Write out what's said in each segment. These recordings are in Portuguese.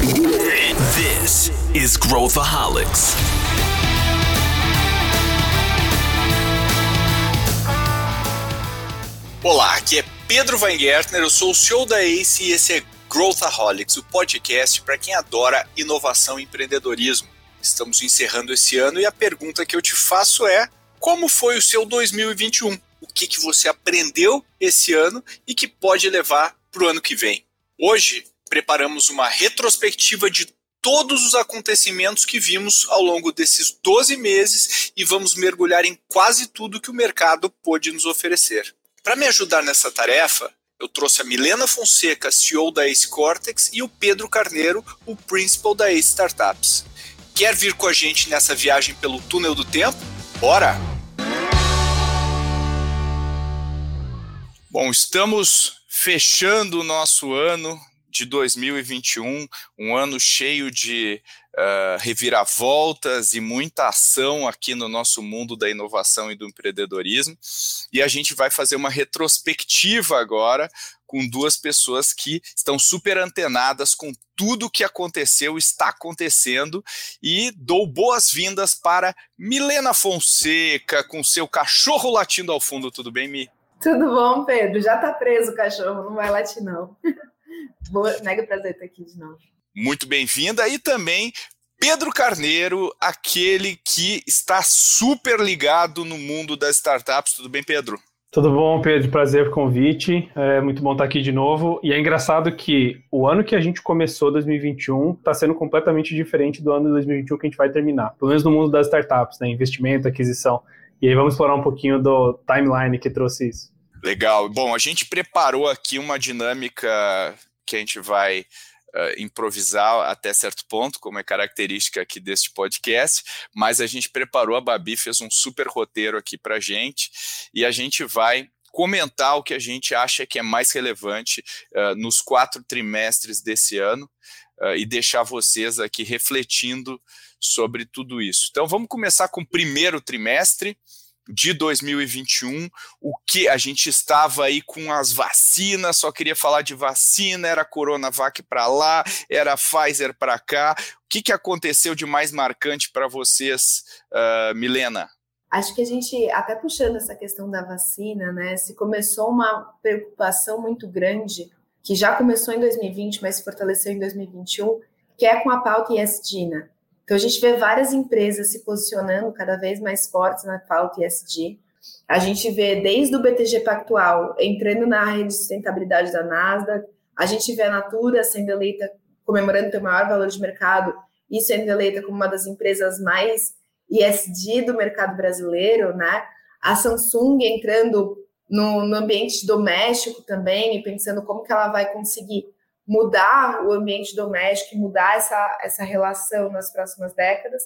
This is Growthaholics. Olá, aqui é Pedro Weingärtner, eu sou o CEO da ACE e esse é Growthaholics, o podcast para quem adora inovação e empreendedorismo. Estamos encerrando esse ano e a pergunta que eu te faço é: como foi o seu 2021? O que, que você aprendeu esse ano e que pode levar para o ano que vem? Hoje preparamos uma retrospectiva de todos os acontecimentos que vimos ao longo desses 12 meses e vamos mergulhar em quase tudo que o mercado pôde nos oferecer. Para me ajudar nessa tarefa, eu trouxe a Milena Fonseca, CEO da Ace Cortex, e o Pedro Carneiro, o Principal da Ace Startups. Quer vir com a gente nessa viagem pelo túnel do tempo? Bora! Bom, estamos fechando o nosso ano de 2021, um ano cheio de uh, reviravoltas e muita ação aqui no nosso mundo da inovação e do empreendedorismo. E a gente vai fazer uma retrospectiva agora com duas pessoas que estão super antenadas com tudo o que aconteceu, está acontecendo, e dou boas-vindas para Milena Fonseca, com seu cachorro latindo ao fundo. Tudo bem, Mi? Tudo bom, Pedro? Já tá preso o cachorro, não vai latir, não. Boa, mega prazer estar aqui de novo. Muito bem-vinda. E também Pedro Carneiro, aquele que está super ligado no mundo das startups. Tudo bem, Pedro? Tudo bom, Pedro? Prazer o convite. É muito bom estar aqui de novo. E é engraçado que o ano que a gente começou, 2021, está sendo completamente diferente do ano de 2021 que a gente vai terminar. Pelo menos no mundo das startups, né? Investimento, aquisição. E aí vamos explorar um pouquinho do timeline que trouxe isso. Legal. Bom, a gente preparou aqui uma dinâmica que a gente vai uh, improvisar até certo ponto, como é característica aqui deste podcast, mas a gente preparou, a Babi fez um super roteiro aqui para gente e a gente vai comentar o que a gente acha que é mais relevante uh, nos quatro trimestres desse ano uh, e deixar vocês aqui refletindo sobre tudo isso. Então vamos começar com o primeiro trimestre de 2021, o que a gente estava aí com as vacinas, só queria falar de vacina, era Coronavac para lá, era Pfizer para cá. O que, que aconteceu de mais marcante para vocês, uh, Milena? Acho que a gente, até puxando essa questão da vacina, né, se começou uma preocupação muito grande, que já começou em 2020, mas se fortaleceu em 2021, que é com a pauta ISD, né? Então, a gente vê várias empresas se posicionando cada vez mais fortes na pauta ESG. A gente vê desde o BTG Pactual entrando na rede de sustentabilidade da Nasdaq, a gente vê a Natura sendo eleita, comemorando o maior valor de mercado e sendo eleita como uma das empresas mais ESG do mercado brasileiro, né? A Samsung entrando no, no ambiente doméstico também e pensando como que ela vai conseguir mudar o ambiente doméstico, mudar essa, essa relação nas próximas décadas,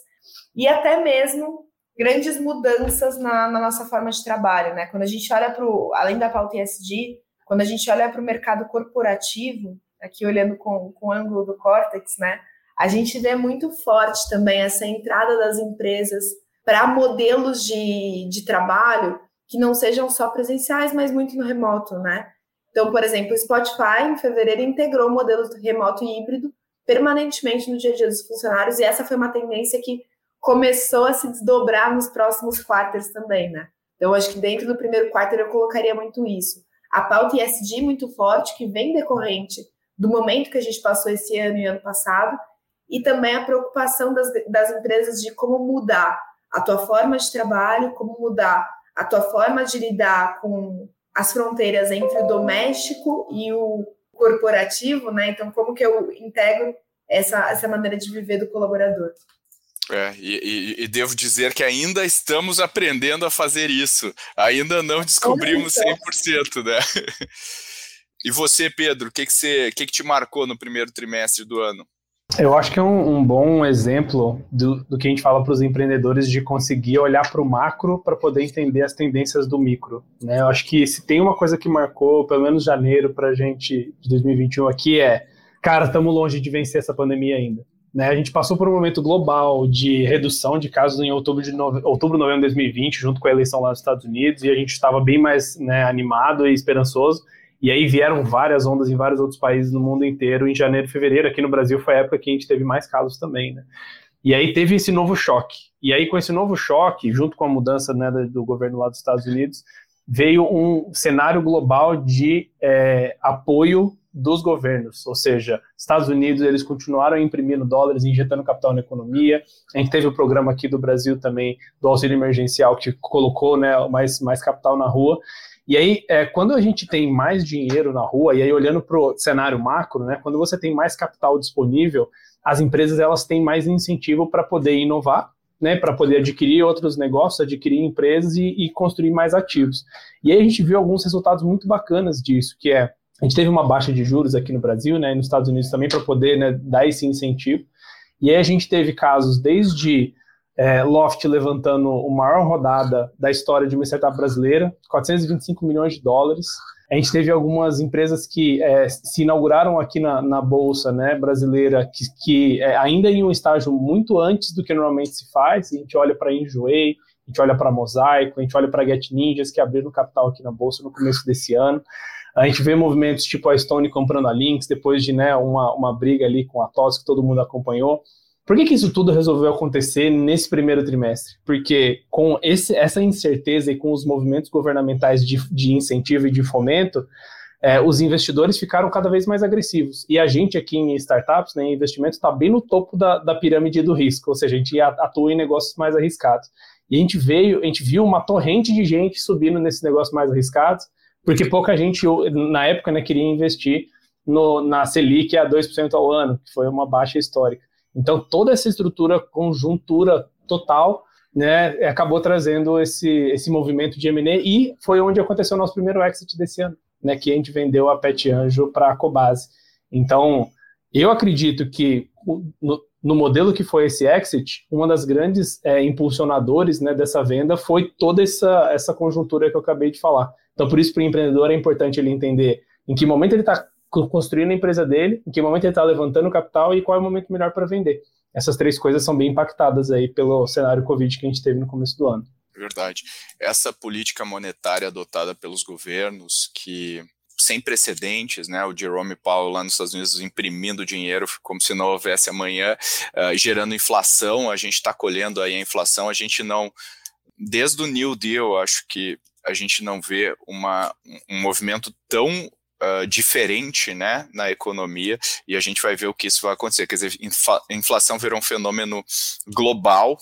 e até mesmo grandes mudanças na, na nossa forma de trabalho. Né? Quando a gente olha para o, além da pauta ESG, quando a gente olha para o mercado corporativo, aqui olhando com, com o ângulo do Cortex, né, a gente vê muito forte também essa entrada das empresas para modelos de, de trabalho que não sejam só presenciais, mas muito no remoto, né? Então, por exemplo, o Spotify, em fevereiro, integrou o modelo remoto e híbrido permanentemente no dia a dia dos funcionários, e essa foi uma tendência que começou a se desdobrar nos próximos quarters também, né? Então, acho que dentro do primeiro quarter eu colocaria muito isso. A pauta ISD muito forte, que vem decorrente do momento que a gente passou esse ano e ano passado, e também a preocupação das, das empresas de como mudar a tua forma de trabalho, como mudar a tua forma de lidar com as fronteiras entre o doméstico e o corporativo, né? Então, como que eu integro essa, essa maneira de viver do colaborador? É, e, e, e, devo dizer que ainda estamos aprendendo a fazer isso. Ainda não descobrimos 100%, né? E você, Pedro, o que, que, você, que, que te marcou no primeiro trimestre do ano? Eu acho que é um, um bom exemplo do, do, que a gente fala para os empreendedores de conseguir olhar para o macro para poder entender as tendências do micro. Né? Eu acho que se tem uma coisa que marcou, pelo menos janeiro, para a gente de 2021 aqui é, cara, estamos longe de vencer essa pandemia ainda. Né? A gente passou por um momento global de redução de casos em outubro, de nove... outubro novembro de 2020, junto com a eleição lá nos Estados Unidos, e a gente estava bem mais né, animado e esperançoso. E aí vieram várias ondas em vários outros países no mundo inteiro em janeiro e fevereiro. Aqui no Brasil foi a época que a gente teve mais casos também, né? E aí teve esse novo choque. E aí com esse novo choque, junto com a mudança né, do governo lá dos Estados Unidos, veio um cenário global de é, apoio dos governos, ou seja, Estados Unidos eles continuaram imprimindo dólares, injetando capital na economia. A gente teve o programa aqui do Brasil também do auxílio emergencial que colocou né, mais, mais capital na rua. E aí, é, quando a gente tem mais dinheiro na rua, e aí olhando para o cenário macro, né, quando você tem mais capital disponível, as empresas elas têm mais incentivo para poder inovar, né, para poder adquirir outros negócios, adquirir empresas e, e construir mais ativos. E aí a gente viu alguns resultados muito bacanas disso, que é a gente teve uma baixa de juros aqui no Brasil, né, e nos Estados Unidos também, para poder né, dar esse incentivo. E aí a gente teve casos desde é, Loft levantando a maior rodada da história de uma startup brasileira, 425 milhões de dólares. A gente teve algumas empresas que é, se inauguraram aqui na, na Bolsa né, brasileira, que, que é, ainda em um estágio muito antes do que normalmente se faz. A gente olha para a Enjoei, a gente olha para Mosaico, a gente olha para Get Ninjas, que abriram capital aqui na Bolsa no começo desse ano. A gente vê movimentos tipo a Stone comprando a Lynx, depois de né, uma, uma briga ali com a TOS que todo mundo acompanhou. Por que, que isso tudo resolveu acontecer nesse primeiro trimestre? Porque com esse, essa incerteza e com os movimentos governamentais de, de incentivo e de fomento, é, os investidores ficaram cada vez mais agressivos. E a gente aqui em startups, né, em investimentos, está bem no topo da, da pirâmide do risco, ou seja, a gente atua em negócios mais arriscados. E a gente veio, a gente viu uma torrente de gente subindo nesses negócios mais arriscados, porque pouca gente, na época, né, queria investir no, na Selic a 2% ao ano, que foi uma baixa histórica. Então, toda essa estrutura, conjuntura total, né, acabou trazendo esse, esse movimento de M&A e foi onde aconteceu o nosso primeiro exit desse ano, né, que a gente vendeu a Pet Anjo para a Cobase. Então, eu acredito que no, no, modelo que foi esse exit, uma das grandes é, impulsionadores né, dessa venda foi toda essa, essa conjuntura que eu acabei de falar. Então, por isso, para o empreendedor é importante ele entender em que momento ele está construindo a empresa dele, em que momento ele está levantando capital e qual é o momento melhor para vender. Essas três coisas são bem impactadas aí pelo cenário Covid que a gente teve no começo do ano. Verdade. Essa política monetária adotada pelos governos, que sem precedentes, né? O Jerome Powell lá nos Estados Unidos imprimindo dinheiro como se não houvesse amanhã, uh, gerando inflação. A gente está colhendo aí a inflação. A gente não, desde o New Deal, acho que a gente não vê uma, um movimento tão uh, diferente né, na economia e a gente vai ver o que isso vai acontecer. Quer dizer, a inflação virou um fenômeno global,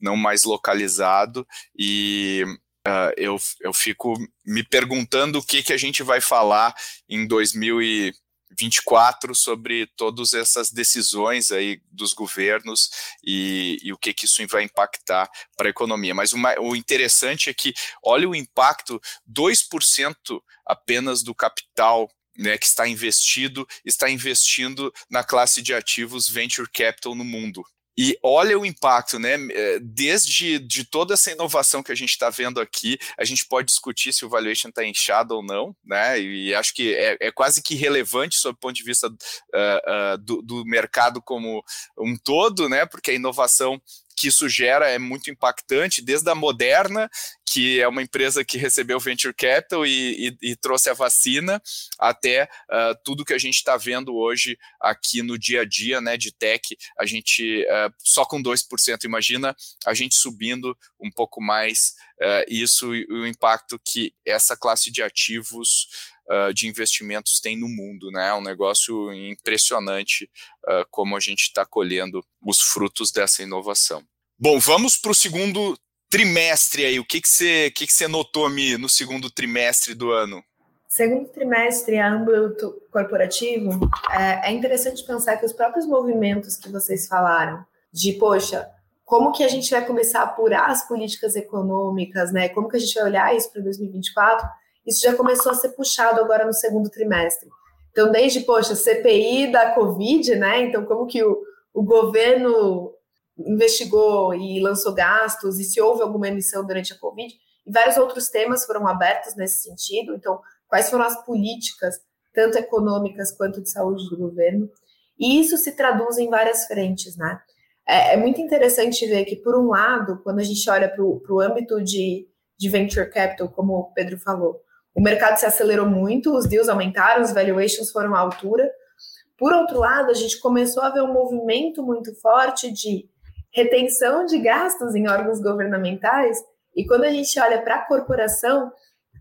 não mais localizado, e uh, eu, eu fico me perguntando o que, que a gente vai falar em 2000 e 24 sobre todas essas decisões aí dos governos e, e o que, que isso vai impactar para a economia. Mas uma, o interessante é que, olha o impacto, 2% apenas do capital né, que está investido, está investindo na classe de ativos venture capital no mundo. E olha o impacto, né? É, desde de toda essa inovação que a gente está vendo aqui, a gente pode discutir se o valuation está inchado ou não, né? E acho que é, é, quase que relevante sob o ponto de vista uh, uh, do, do mercado como um todo, né? Porque a inovação que isso gera é muito impactante, desde a Moderna, que é uma empresa que recebeu venture capital e, e, e trouxe a vacina, até uh, tudo que a gente está vendo hoje aqui no dia a dia né, de tech, a gente uh, só com 2%, imagina a gente subindo um pouco mais uh, isso e o impacto que essa classe de ativos uh, de investimentos tem no mundo, né? É um negócio impressionante uh, como a gente está colhendo os frutos dessa inovação. Bom, vamos para o segundo trimestre aí. O que, que, você, que, que você notou, Mi, no segundo trimestre do ano? Segundo trimestre, âmbito corporativo, é, é interessante pensar que os próprios movimentos que vocês falaram, de, poxa, como que a gente vai começar a apurar as políticas econômicas, né? Como que a gente vai olhar isso para 2024? Isso já começou a ser puxado agora no segundo trimestre. Então, desde, poxa, CPI da Covid, né? Então, como que o, o governo investigou e lançou gastos e se houve alguma emissão durante a Covid, e vários outros temas foram abertos nesse sentido. Então, quais foram as políticas, tanto econômicas quanto de saúde do governo? E isso se traduz em várias frentes, né? É, é muito interessante ver que, por um lado, quando a gente olha para o âmbito de, de venture capital, como o Pedro falou, o mercado se acelerou muito, os deals aumentaram, os valuations foram à altura. Por outro lado, a gente começou a ver um movimento muito forte de retenção de gastos em órgãos governamentais, e quando a gente olha para a corporação,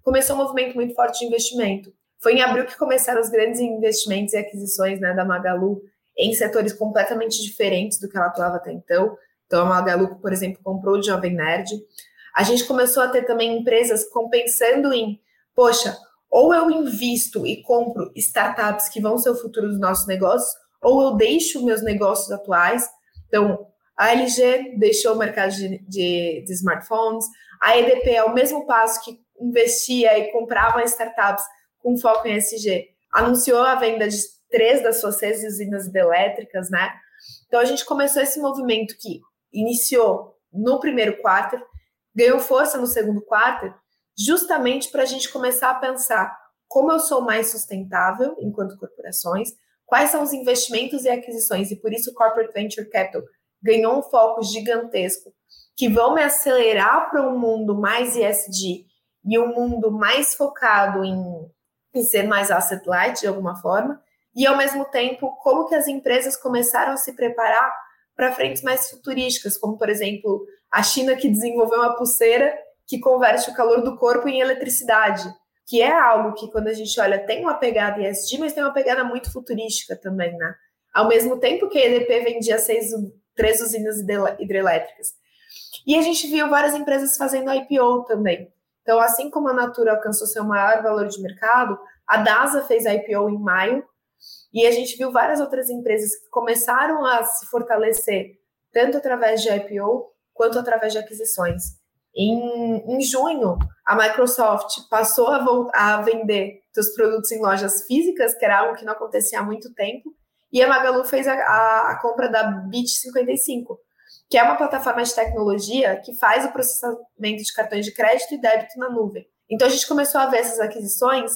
começou um movimento muito forte de investimento. Foi em abril que começaram os grandes investimentos e aquisições né, da Magalu em setores completamente diferentes do que ela atuava até então. Então, a Magalu, por exemplo, comprou o Jovem Nerd. A gente começou a ter também empresas compensando em, poxa, ou eu invisto e compro startups que vão ser o futuro dos nossos negócios, ou eu deixo meus negócios atuais. Então, a LG deixou o mercado de, de, de smartphones, a EDP, ao mesmo passo que investia e comprava startups com foco em SG, anunciou a venda de três das suas seis usinas hidrelétricas, né? Então a gente começou esse movimento que iniciou no primeiro quarto, ganhou força no segundo quarto, justamente para a gente começar a pensar como eu sou mais sustentável enquanto corporações, quais são os investimentos e aquisições, e por isso o Corporate Venture Capital ganhou um foco gigantesco que vão me acelerar para um mundo mais ESG e um mundo mais focado em, em ser mais asset light de alguma forma, e ao mesmo tempo como que as empresas começaram a se preparar para frentes mais futurísticas, como por exemplo a China que desenvolveu uma pulseira que converte o calor do corpo em eletricidade, que é algo que quando a gente olha tem uma pegada ESG, mas tem uma pegada muito futurística também, né? Ao mesmo tempo que a EDP vendia seis, três usinas hidrelétricas. E a gente viu várias empresas fazendo IPO também. Então, assim como a Natura alcançou seu maior valor de mercado, a DASA fez IPO em maio, e a gente viu várias outras empresas que começaram a se fortalecer, tanto através de IPO quanto através de aquisições. Em, em junho, a Microsoft passou a, a vender seus produtos em lojas físicas, que era algo que não acontecia há muito tempo, e a Magalu fez a, a, a compra da Bit55, que é uma plataforma de tecnologia que faz o processamento de cartões de crédito e débito na nuvem. Então a gente começou a ver essas aquisições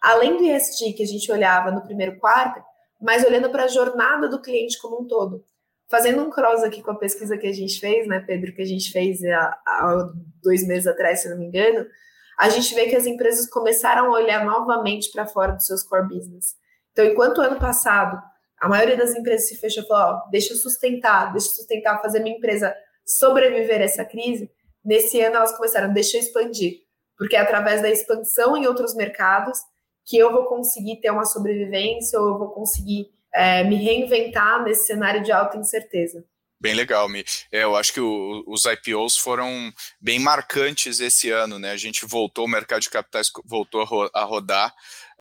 além do ESG que a gente olhava no primeiro quarto, mas olhando para a jornada do cliente como um todo. Fazendo um cross aqui com a pesquisa que a gente fez, né, Pedro, que a gente fez há, há dois meses atrás, se não me engano, a gente vê que as empresas começaram a olhar novamente para fora dos seus core business. Então, enquanto ano passado a maioria das empresas se fechou e falou: ó, deixa eu sustentar, deixa eu sustentar, fazer minha empresa sobreviver a essa crise, nesse ano elas começaram, deixa eu expandir, porque é através da expansão em outros mercados que eu vou conseguir ter uma sobrevivência ou eu vou conseguir é, me reinventar nesse cenário de alta incerteza. Bem legal, Mi. É, eu acho que o, os IPOs foram bem marcantes esse ano, né? A gente voltou, o mercado de capitais voltou a, ro a rodar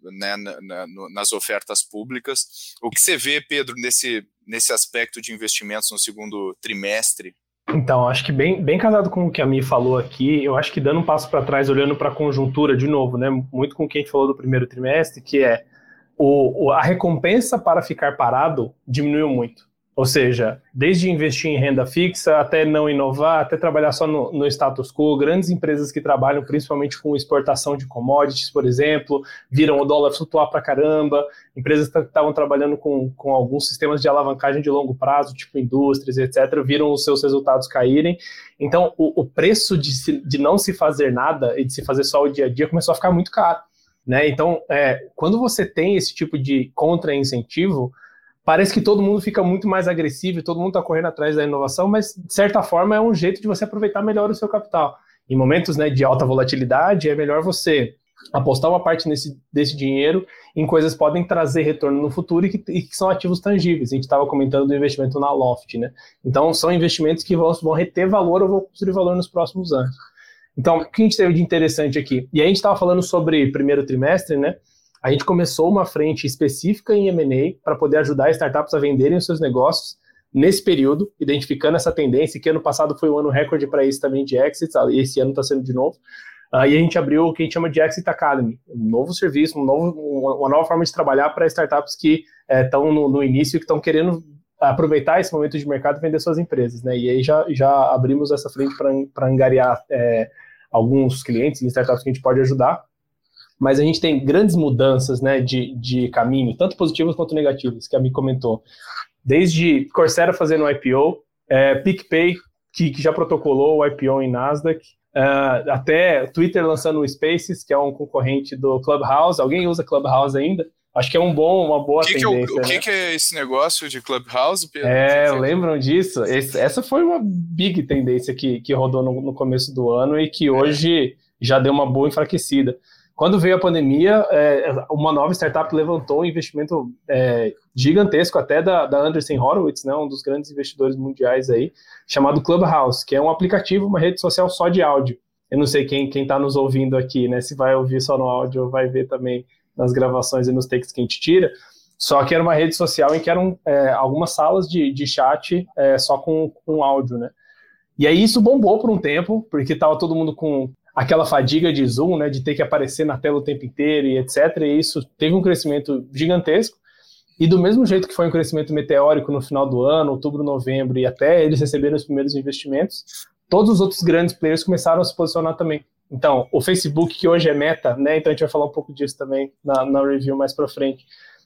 né, na, na, nas ofertas públicas. O que você vê, Pedro, nesse, nesse aspecto de investimentos no segundo trimestre? Então, acho que bem, bem casado com o que a Mi falou aqui, eu acho que dando um passo para trás, olhando para a conjuntura de novo, né, muito com o que a gente falou do primeiro trimestre, que é o, a recompensa para ficar parado diminuiu muito. Ou seja, desde investir em renda fixa até não inovar, até trabalhar só no, no, status quo, grandes empresas que trabalham principalmente com exportação de commodities, por exemplo, viram o dólar flutuar para caramba, empresas que estavam trabalhando com, com alguns sistemas de alavancagem de longo prazo, tipo indústrias, etc., viram os seus resultados caírem. Então, o, o preço de, se, de não se fazer nada e de se fazer só o dia a dia começou a ficar muito caro. Né? Então, é, quando você tem esse tipo de contra-incentivo, parece que todo mundo fica muito mais agressivo, todo mundo está correndo atrás da inovação, mas de certa forma é um jeito de você aproveitar melhor o seu capital. Em momentos né, de alta volatilidade, é melhor você apostar uma parte nesse, desse dinheiro em coisas que podem trazer retorno no futuro e que, e que são ativos tangíveis. A gente estava comentando do investimento na Loft, né? Então, são investimentos que vão, vão reter valor ou vão construir valor nos próximos anos. Então, o que a gente teve de interessante aqui? E aí a gente estava falando sobre primeiro trimestre, né? A gente começou uma frente específica em M&A para poder ajudar startups a venderem os seus negócios nesse período, identificando essa tendência, que ano passado foi um ano recorde para isso também de exits, e esse ano está sendo de novo. Uh, e a gente abriu o que a gente chama de Exit Academy, um novo serviço, um novo, uma nova forma de trabalhar para startups que estão eh, no, no, início e que estão querendo aproveitar esse momento de mercado e vender suas empresas. Né? E aí já, já abrimos essa frente para angariar é, alguns clientes e startups que a gente pode ajudar mas a gente tem grandes mudanças né, de, de caminho, tanto positivas quanto negativas, que a Mi comentou. Desde Coursera fazendo IPO, é, PicPay, que, que, já protocolou o IPO em Nasdaq, Uh, até Twitter lançando o Spaces, que é um concorrente do Clubhouse. Alguém usa Clubhouse ainda? Acho que é um bom, uma boa que tendência. Que é o, o que, né? que, é esse negócio de Clubhouse, Pedro? É, lembram disso? Esse, essa foi uma big tendência que, que rodou no, no começo do ano e que hoje já deu uma boa enfraquecida. Quando veio a pandemia, é, uma nova startup levantou um investimento é, gigantesco até da, da Anderson Horowitz, né, um dos grandes investidores mundiais aí, chamado Clubhouse, que é um aplicativo, uma rede social só de áudio. Eu não sei quem está nos ouvindo aqui, né, se vai ouvir só no áudio ou vai ver também nas gravações e nos takes que a gente tira, só que era uma rede social em que eram é, algumas salas de, de chat é, só com, com áudio, né. E aí isso bombou por um tempo, porque estava todo mundo com aquela fadiga de Zoom, né, de ter que aparecer na tela o tempo inteiro e etc. E isso teve um crescimento gigantesco. E do mesmo jeito que foi um crescimento meteórico no final do ano, outubro, novembro, e até eles receberam os primeiros investimentos, todos os outros grandes players começaram a se posicionar também. Então, o Facebook, que hoje é meta, né? Então a gente vai falar um pouco disso também na, na review mais para frente.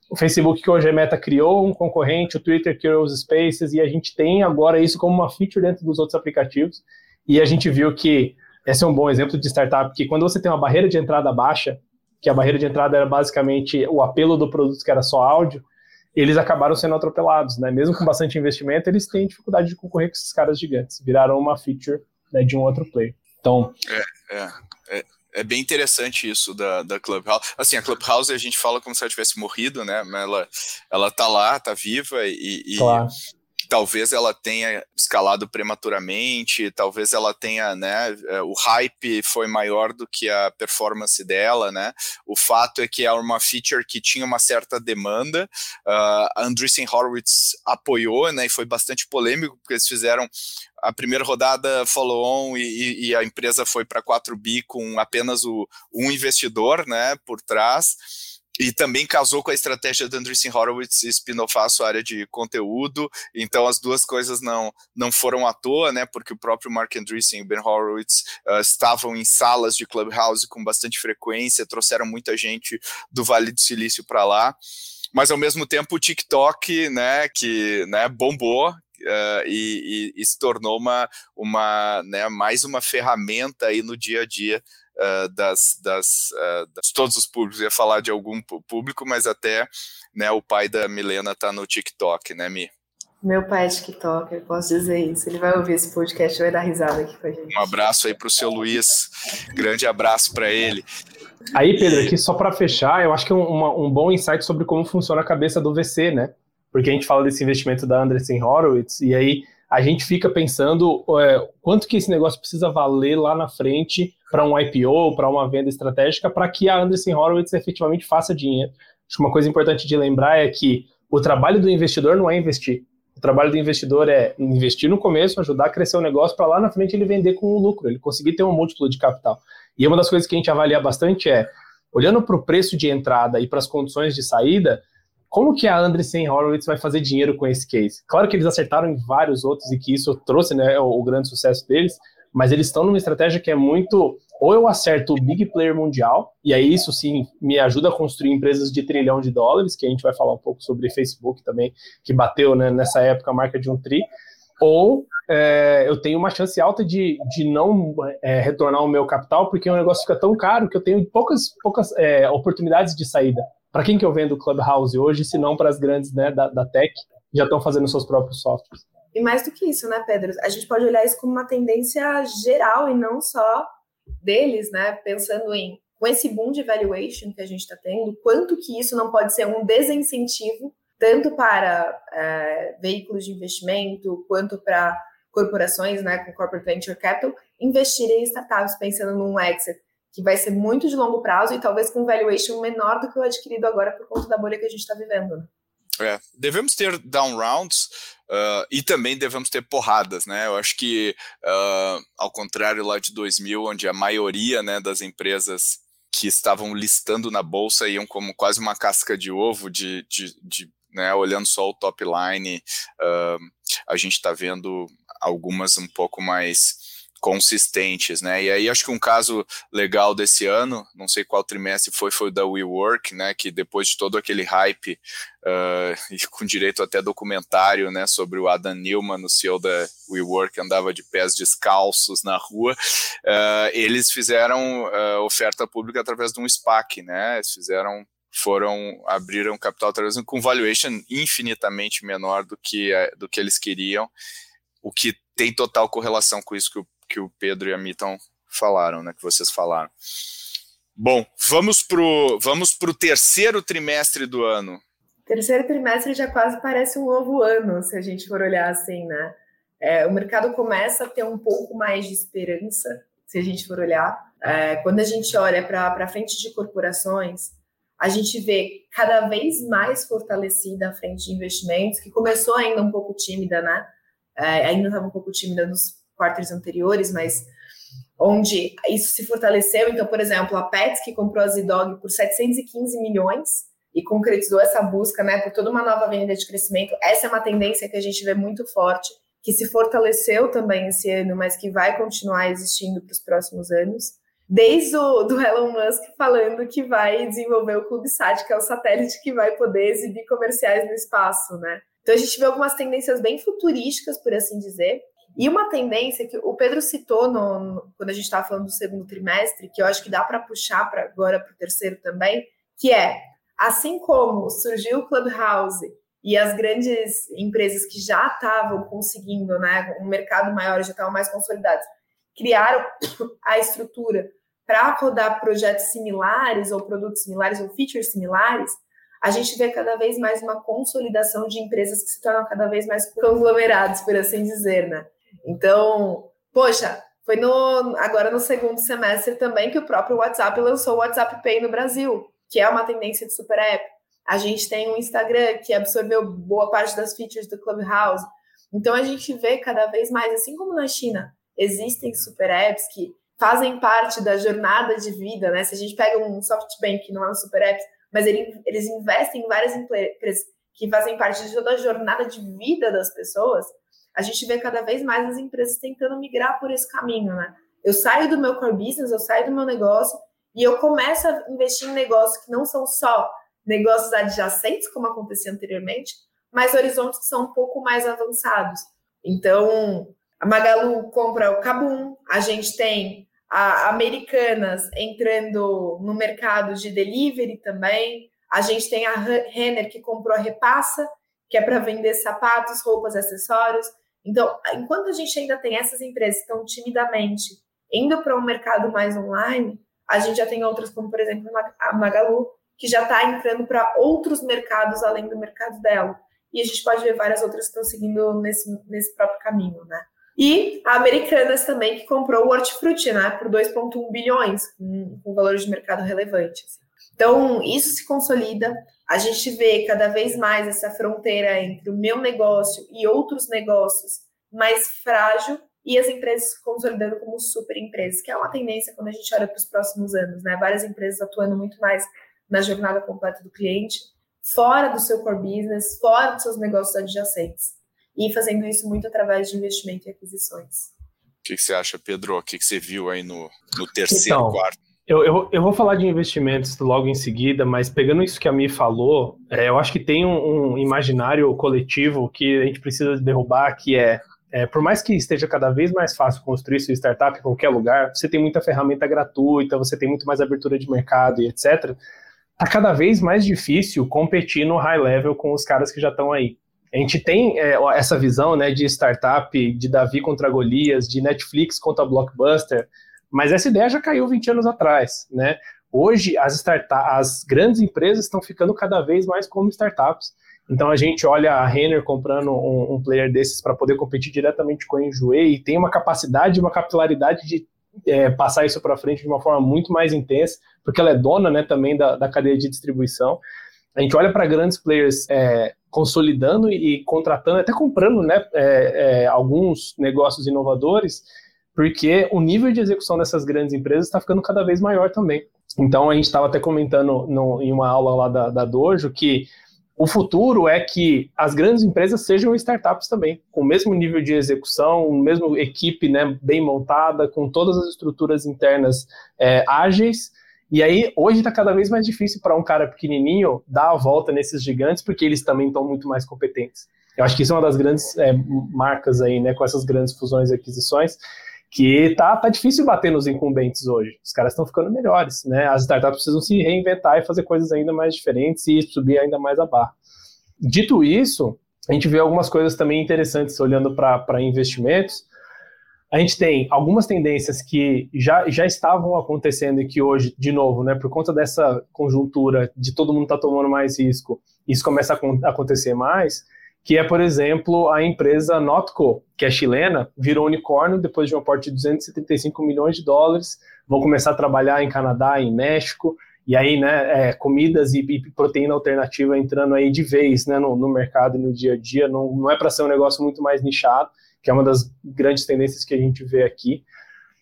O Facebook, que hoje é meta, criou um concorrente, o Twitter criou os Spaces, e a gente tem agora isso como uma feature dentro dos outros aplicativos. E a gente viu que esse é um bom exemplo de startup, que quando você tem uma barreira de entrada baixa, que a barreira de entrada era basicamente o apelo do produto que era só áudio, eles acabaram sendo atropelados, né? Mesmo com bastante investimento, eles têm dificuldade de concorrer com esses caras gigantes. Viraram uma feature né, de um outro player. Então. É, é, é, é, bem interessante isso da, da Clubhouse. Assim, a Clubhouse a gente fala como se ela tivesse morrido, né? Mas ela, ela tá lá, tá viva e, e, claro talvez ela tenha escalado prematuramente, talvez ela tenha, né, é, o hype foi maior do que a performance dela, né, o fato é que é uma feature que tinha uma certa demanda, uh, a Andreessen Horowitz apoiou, né, e foi bastante polêmico, porque eles fizeram a primeira rodada follow-on e, e, a empresa foi para 4 bi com apenas o, um investidor, né, por trás, e também casou com a estratégia da Andreessen Horowitz spin-offar a sua área de conteúdo, então as duas coisas não, não foram à toa, né, porque o próprio Mark Andreessen e Ben Horowitz uh, estavam em salas de Clubhouse com bastante frequência, trouxeram muita gente do Vale do Silício para lá, mas ao mesmo tempo o TikTok, né, que né, bombou, Uh, e, e, e, se tornou uma, uma né, mais uma ferramenta aí no dia a dia uh, das, das, uh, das, todos os públicos, ia falar de algum público, mas até né, o pai da Milena tá no TikTok, né, Mi? Meu pai é TikTok, eu posso dizer isso. Ele vai ouvir esse podcast e vai dar risada aqui com a gente. Um abraço aí pro seu Luiz. Grande abraço para ele. Aí, Pedro, aqui só para fechar, eu acho que é um, um bom insight sobre como funciona a cabeça do VC, né? Porque a gente fala desse investimento da Andreessen Horowitz, e aí a gente fica pensando é, quanto que esse negócio precisa valer lá na frente para um IPO, para uma venda estratégica, para que a Anderson Horowitz efetivamente faça dinheiro. Acho que uma coisa importante de lembrar é que o trabalho do investidor não é investir. O trabalho do investidor é investir no começo, ajudar a crescer o negócio, para lá na frente ele vender com o lucro, ele conseguir ter um múltiplo de capital. E uma das coisas que a gente avalia bastante é, olhando para o preço de entrada e para as condições de saída, como que a Andreessen Horowitz vai fazer dinheiro com esse case? Claro que eles acertaram em vários outros e que isso trouxe né, o, o grande sucesso deles, mas eles estão numa estratégia que é muito ou eu acerto o big player mundial, e aí isso sim me ajuda a construir empresas de trilhão de dólares, que a gente vai falar um pouco sobre Facebook também, que bateu né, nessa época a marca de um tri, ou é, eu tenho uma chance alta de, de não é, retornar o meu capital, porque o negócio fica tão caro que eu tenho poucas, poucas é, oportunidades de saída. Para quem que eu vendo Clubhouse hoje, se não para as grandes né, da, da tech, já estão fazendo seus próprios softwares. E mais do que isso, né, Pedro? A gente pode olhar isso como uma tendência geral e não só deles, né? Pensando em com esse boom de valuation que a gente está tendo, quanto que isso não pode ser um desincentivo tanto para é, veículos de investimento quanto para corporações, né, com corporate venture capital, investirem em startups pensando num exit que vai ser muito de longo prazo e talvez com valuation menor do que o adquirido agora por conta da bolha que a gente está vivendo. Né? É, devemos ter down rounds uh, e também devemos ter porradas, né? Eu acho que, uh, ao contrário lá de 2000, onde a maioria né, das empresas que estavam listando na bolsa iam como quase uma casca de ovo, de, de, de né, olhando só o top line, uh, a gente está vendo algumas um pouco mais consistentes, né? E aí acho que um caso legal desse ano, não sei qual trimestre foi, foi o da WeWork, né? Que depois de todo aquele hype uh, e com direito até documentário, né? Sobre o Adam Newman, o CEO da WeWork, andava de pés descalços na rua, uh, eles fizeram uh, oferta pública através de um SPAC, né? Eles fizeram foram abriram capital através com valuation infinitamente menor do que do que eles queriam, o que tem total correlação com isso que o que o Pedro e a Miton falaram, né, que vocês falaram. Bom, vamos pro, vamos pro terceiro trimestre do ano. Terceiro trimestre já quase parece um novo ano, se a gente for olhar assim, né? É, o mercado começa a ter um pouco mais de esperança, se a gente for olhar. É, quando a gente olha para a frente de corporações, a gente vê cada vez mais fortalecida a frente de investimentos, que começou ainda um pouco tímida, né? É, ainda estava um pouco tímida nos quartos anteriores, mas onde isso se fortaleceu. Então, por exemplo, a Pets, que comprou a Zidog por 715 milhões e concretizou essa busca né, por toda uma nova avenida de crescimento. Essa é uma tendência que a gente vê muito forte, que se fortaleceu também esse ano, mas que vai continuar existindo para os próximos anos. Desde o do Elon Musk falando que vai desenvolver o CubeSat, que é o satélite que vai poder exibir comerciais no espaço, né? Então a gente vê algumas tendências bem futurísticas, por assim dizer, e uma tendência que o Pedro citou no, no, quando a gente estava falando do segundo trimestre, que eu acho que dá para puxar para agora para o terceiro também, que é assim como surgiu o Clubhouse e as grandes empresas que já estavam conseguindo, né, um mercado maior, já estavam mais consolidados, criaram a estrutura para rodar projetos similares ou produtos similares ou features similares, a gente vê cada vez mais uma consolidação de empresas que se tornam cada vez mais conglomerados, por assim dizer, né? Então, poxa, foi no, agora no segundo semestre também que o próprio WhatsApp lançou o WhatsApp Pay no Brasil, que é uma tendência de super app. A gente tem um Instagram que absorveu boa parte das features do Clubhouse. Então a gente vê cada vez mais, assim como na China, existem super apps que fazem parte da jornada de vida, né? Se a gente pega um SoftBank, que não é um super app, mas ele, eles investem em várias empresas que fazem parte de toda a jornada de vida das pessoas, a gente vê cada vez mais as empresas tentando migrar por esse caminho, né? Eu saio do meu core business, eu saio do meu negócio e eu começo a investir em negócios que não são só negócios adjacentes, como acontecia anteriormente, mas horizontes que são um pouco mais avançados. Então, a Magalu compra o Kabum, a gente tem a Americanas entrando no mercado de delivery também, a gente tem a Renner que comprou a Repassa, que é para vender sapatos, roupas, acessórios. Então, enquanto a gente ainda tem essas empresas que estão timidamente indo para um mercado mais online, a gente já tem outras, como por exemplo a Magalu, que já está entrando para outros mercados além do mercado dela. E a gente pode ver várias outras que estão seguindo nesse, nesse próprio caminho, né? E a Americanas também, que comprou o Hortifruti, né, por 2,1 bilhões, com, com valor de mercado relevante. Assim. Então, isso se consolida. A gente vê cada vez mais essa fronteira entre o meu negócio e outros negócios mais frágil e as empresas se consolidando como super empresas, que é uma tendência quando a gente olha para os próximos anos, né? Várias empresas atuando muito mais na jornada completa do cliente, fora do seu core business, fora dos seus negócios adjacentes, e fazendo isso muito através de investimento e aquisições. O que, que você acha, Pedro? O que, que você viu aí no, no terceiro então, quarto? Eu, eu, eu, vou falar de investimentos logo em seguida, mas pegando isso que a Mi falou, é, eu acho que tem um, um, imaginário coletivo que a gente precisa derrubar, que é, é, por mais que esteja cada vez mais fácil construir sua startup em qualquer lugar, você tem muita ferramenta gratuita, você tem muito mais abertura de mercado e etc. Tá cada vez mais difícil competir no high level com os caras que já estão aí. A gente tem é, essa visão né, de startup, de Davi contra Golias, de Netflix contra Blockbuster, mas essa ideia já caiu 20 anos atrás, né? Hoje, as, as grandes empresas estão ficando cada vez mais como startups. Então, a gente olha a Renner comprando um, um player desses para poder competir diretamente com a Enjoei e tem uma capacidade, uma capilaridade de é, passar isso para frente de uma forma muito mais intensa, porque ela é dona né, também da, da cadeia de distribuição. A gente olha para grandes players é, consolidando e, contratando, até comprando né, é, é alguns negócios inovadores, porque o nível de execução dessas grandes empresas está ficando cada vez maior também. Então, a gente estava até comentando no, em uma aula lá da, da Dojo que O futuro é que as grandes empresas sejam startups também, com o mesmo nível de execução, mesmo equipe né, bem montada, com todas as estruturas internas é, ágeis. E aí, hoje está cada vez mais difícil para um cara pequenininho dar a volta nesses gigantes, porque eles também estão muito mais competentes. Eu acho que isso é uma das grandes é, marcas aí, né, com essas grandes fusões e aquisições, que tá, tá difícil bater nos incumbentes hoje. Os caras estão ficando melhores, né? As startups precisam se reinventar e fazer coisas ainda mais diferentes e subir ainda mais a barra. Dito isso, a gente vê algumas coisas também interessantes olhando para investimentos. A gente tem algumas tendências que já, já estavam acontecendo e que hoje, de novo, né, por conta dessa conjuntura de todo mundo estar tá tomando mais risco, isso começa a acontecer mais, que é, por exemplo, a empresa Notco, que é chilena, virou unicórnio depois de um aporte de 275 milhões de dólares, vão começar a trabalhar em Canadá, em México, e aí, né, é, comidas e, e, proteína alternativa entrando aí de vez, né, no, no mercado, no dia a dia, não, não é para ser um negócio muito mais nichado, que é uma das grandes tendências que a gente vê aqui.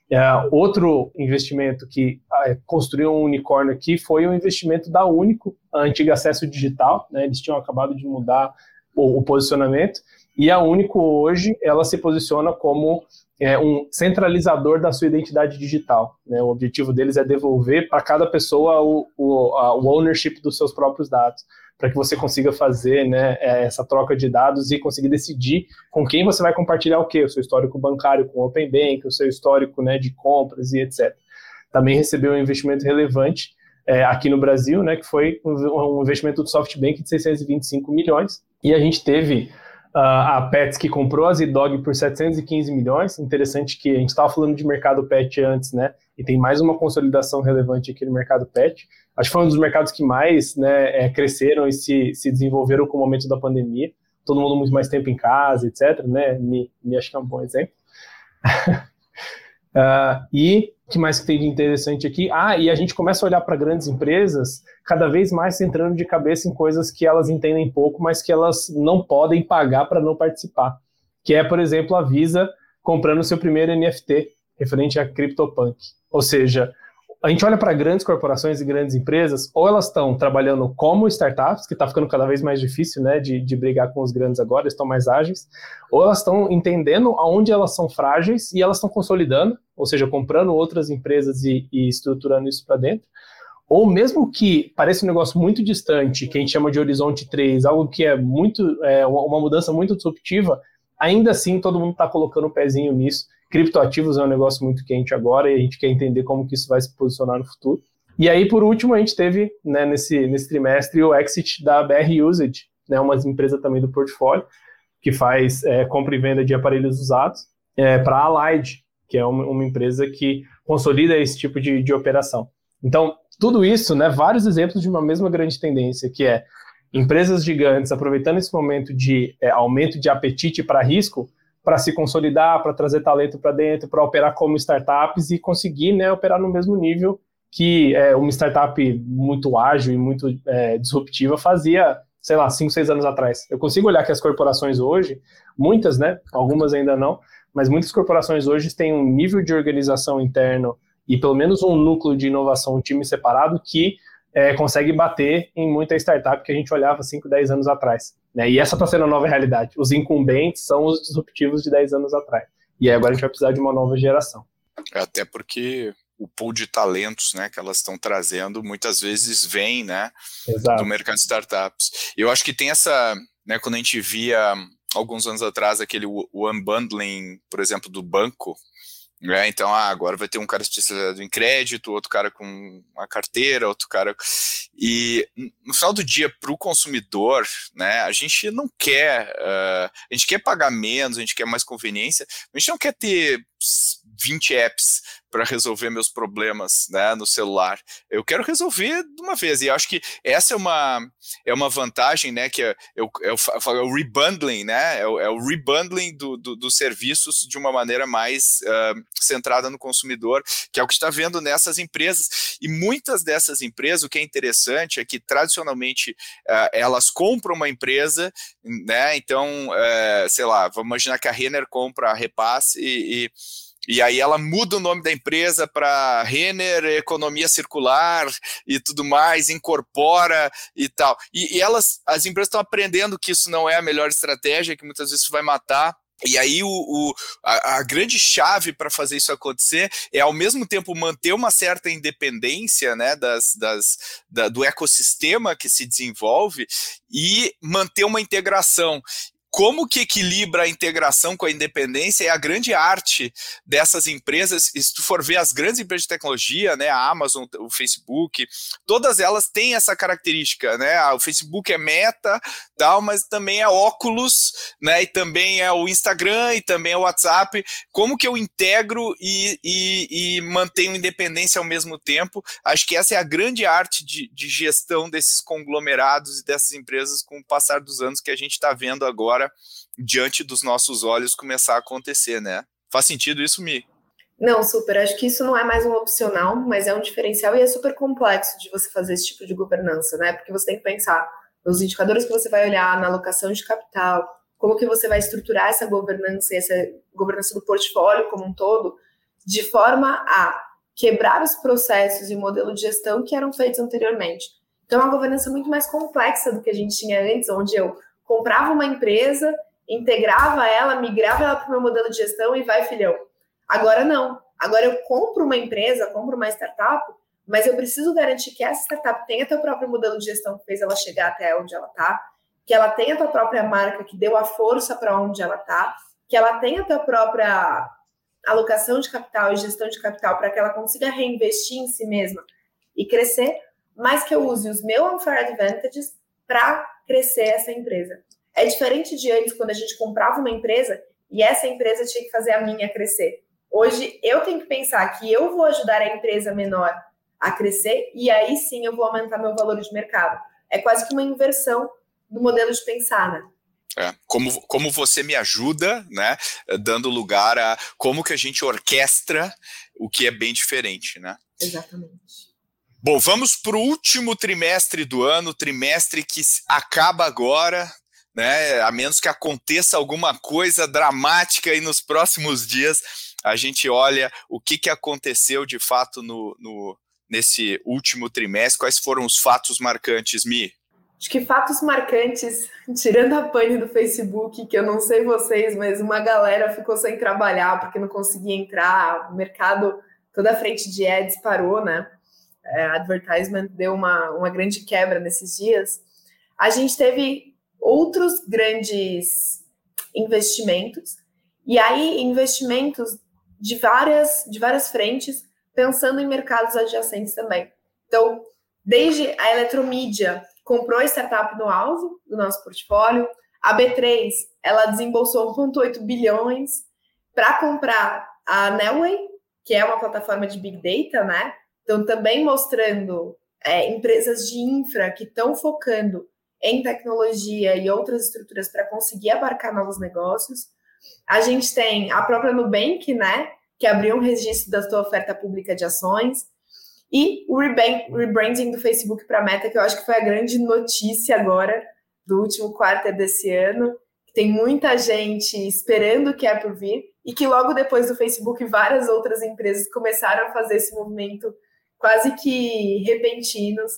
É, outro investimento que é, construiu um unicórnio aqui foi o investimento da Único, a antiga Acesso Digital, né, eles tinham acabado de mudar o, o posicionamento, e a Único hoje, ela se posiciona como é, um centralizador da sua identidade digital. Né? O objetivo deles é devolver para cada pessoa o, o, a, o ownership dos seus próprios dados, para que você consiga fazer né, é, essa troca de dados e conseguir decidir com quem você vai compartilhar o quê, o seu histórico bancário com o Open Bank, o seu histórico né, de compras e etc. Também recebeu um investimento relevante é, aqui no Brasil, né, que foi um, um investimento do SoftBank de 625 milhões, e a gente teve uh, a Pets que comprou a Zidog por 715 milhões. Interessante que a gente estava falando de mercado pet antes, né? E tem mais uma consolidação relevante aqui no mercado pet. Acho que foi um dos mercados que mais né, é, cresceram e se, se desenvolveram com o momento da pandemia. Todo mundo muito mais tempo em casa, etc. Né? Me, me acho que é um bom exemplo. Uh, e o que mais que tem de interessante aqui? Ah, e a gente começa a olhar para grandes empresas cada vez mais entrando de cabeça em coisas que elas entendem pouco, mas que elas não podem pagar para não participar. Que é, por exemplo, a Visa comprando seu primeiro NFT referente a CryptoPunk. Ou seja, a gente olha para grandes corporações e grandes empresas, ou elas estão trabalhando como startups, que está ficando cada vez mais difícil né, de, de brigar com os grandes agora, estão mais ágeis, ou elas estão entendendo aonde elas são frágeis e elas estão consolidando, ou seja, comprando outras empresas e, e estruturando isso para dentro, ou mesmo que pareça um negócio muito distante, que a gente chama de horizonte 3, algo que é muito é, uma mudança muito disruptiva, ainda assim todo mundo está colocando o um pezinho nisso Criptoativos é um negócio muito quente agora e a gente quer entender como que isso vai se posicionar no futuro. E aí, por último, a gente teve né, nesse, nesse trimestre o exit da BR Usage, né, uma empresa também do portfólio, que faz é, compra e venda de aparelhos usados, é, para a Allied, que é uma, uma, empresa que consolida esse tipo de, de operação. Então, tudo isso, né, vários exemplos de uma mesma grande tendência, que é empresas gigantes aproveitando esse momento de é, aumento de apetite para risco para se consolidar, para trazer talento para dentro, para operar como startups e conseguir né, operar no mesmo nível que é, uma startup muito ágil e muito é, disruptiva fazia, sei lá, 5, 6 anos atrás. Eu consigo olhar que as corporações hoje, muitas, né, algumas ainda não, mas muitas corporações hoje têm um nível de organização interno e pelo menos um núcleo de inovação, um time separado que é, consegue bater em muita startup que a gente olhava 5, 10 anos atrás. Né? E essa está sendo a nova realidade. Os incumbentes são os disruptivos de 10 anos atrás. E agora a gente vai precisar de uma nova geração. Até porque o pool de talentos né, que elas estão trazendo muitas vezes vem né, do mercado de startups. Eu acho que tem essa, né, quando a gente via alguns anos atrás aquele unbundling, por exemplo, do banco, né? Então, ah, agora vai ter um cara especializado em crédito, outro cara com uma carteira, outro cara. E no final do dia, para o consumidor, né, a gente não quer. Uh, a gente quer pagar menos, a gente quer mais conveniência, a gente não quer ter 20 apps para resolver meus problemas né, no celular. Eu quero resolver de uma vez. E acho que essa é uma, é uma vantagem, né? Que é, eu, eu falo, é o rebundling, né? É o, é o rebundling do, do, dos serviços de uma maneira mais uh, centrada no consumidor, que é o que está vendo nessas empresas. E muitas dessas empresas, o que é interessante é que tradicionalmente uh, elas compram uma empresa, né? Então, uh, sei lá, vamos imaginar que a Renner compra a Repasse e, e E aí ela muda o nome da empresa para Renner Economia Circular e tudo mais, incorpora e tal. E, e elas, as empresas estão aprendendo que isso não é a melhor estratégia, que muitas vezes vai matar e aí o, o a, a, grande chave para fazer isso acontecer é ao mesmo tempo manter uma certa independência né, das, das, da, do ecossistema que se desenvolve e manter uma integração como que equilibra a integração com a independência é a grande arte dessas empresas. E se tu for ver as grandes empresas de tecnologia, né, a Amazon, o Facebook, todas elas têm essa característica, né? O Facebook é meta, tal, mas também é óculos, né? E também é o Instagram e também é o WhatsApp. Como que eu integro e, e, e mantenho independência ao mesmo tempo? Acho que essa é a grande arte de, de gestão desses conglomerados e dessas empresas com o passar dos anos que a gente está vendo agora diante dos nossos olhos começar a acontecer, né? Faz sentido isso, Mi? Não, super. Acho que isso não é mais um opcional, mas é um diferencial e é super complexo de você fazer esse tipo de governança, né? Porque você tem que pensar nos indicadores que você vai olhar, na alocação de capital, como que você vai estruturar essa governança e essa governança do portfólio como um todo, de forma a quebrar os processos e modelo de gestão que eram feitos anteriormente. Então, é uma governança muito mais complexa do que a gente tinha antes, onde eu comprava uma empresa, integrava ela, migrava ela para o meu modelo de gestão e vai, filhão. Agora não. Agora eu compro uma empresa, compro uma startup, mas eu preciso garantir que essa startup tenha seu próprio modelo de gestão que fez ela chegar até onde ela está, que ela tenha tua própria marca que deu a força para onde ela está, que ela tenha tua própria alocação de capital e gestão de capital para que ela consiga reinvestir em si mesma e crescer, mas que eu use os meus unfair advantages para crescer essa empresa. É diferente de antes, quando a gente comprava uma empresa e essa empresa tinha que fazer a minha crescer. Hoje eu tenho que pensar que eu vou ajudar a empresa menor a crescer e aí sim eu vou aumentar meu valor de mercado. É quase que uma inversão do modelo de pensar, né? É, como, como você me ajuda, né? Dando lugar a como que a gente orquestra o que é bem diferente, né? Exatamente. Bom, vamos para o último trimestre do ano, trimestre que acaba agora, né? A menos que aconteça alguma coisa dramática aí nos próximos dias, a gente olha o que, que aconteceu de fato no, no nesse último trimestre, quais foram os fatos marcantes, Mi? Acho que fatos marcantes, tirando a pane do Facebook, que eu não sei vocês, mas uma galera ficou sem trabalhar porque não conseguia entrar, o mercado, toda a frente de ads parou, né? É, advertisement deu uma, uma grande quebra nesses dias, a gente teve outros grandes investimentos, e aí investimentos de várias, de várias frentes, pensando em mercados adjacentes também. Então, desde a Eletromídia comprou a startup no alvo do nosso portfólio, a B3 ela desembolsou 1,8 bilhões para comprar a Nelway, que é uma plataforma de Big Data, né? Então, também mostrando é, empresas de infra que estão focando em tecnologia e outras estruturas para conseguir abarcar novos negócios. A gente tem a própria Nubank, né, que abriu um registro da sua oferta pública de ações, e o rebranding do Facebook para Meta, que eu acho que foi a grande notícia agora do último quarto desse ano, tem muita gente esperando o que é por vir, e que logo depois do Facebook, várias outras empresas começaram a fazer esse movimento quase que repentinos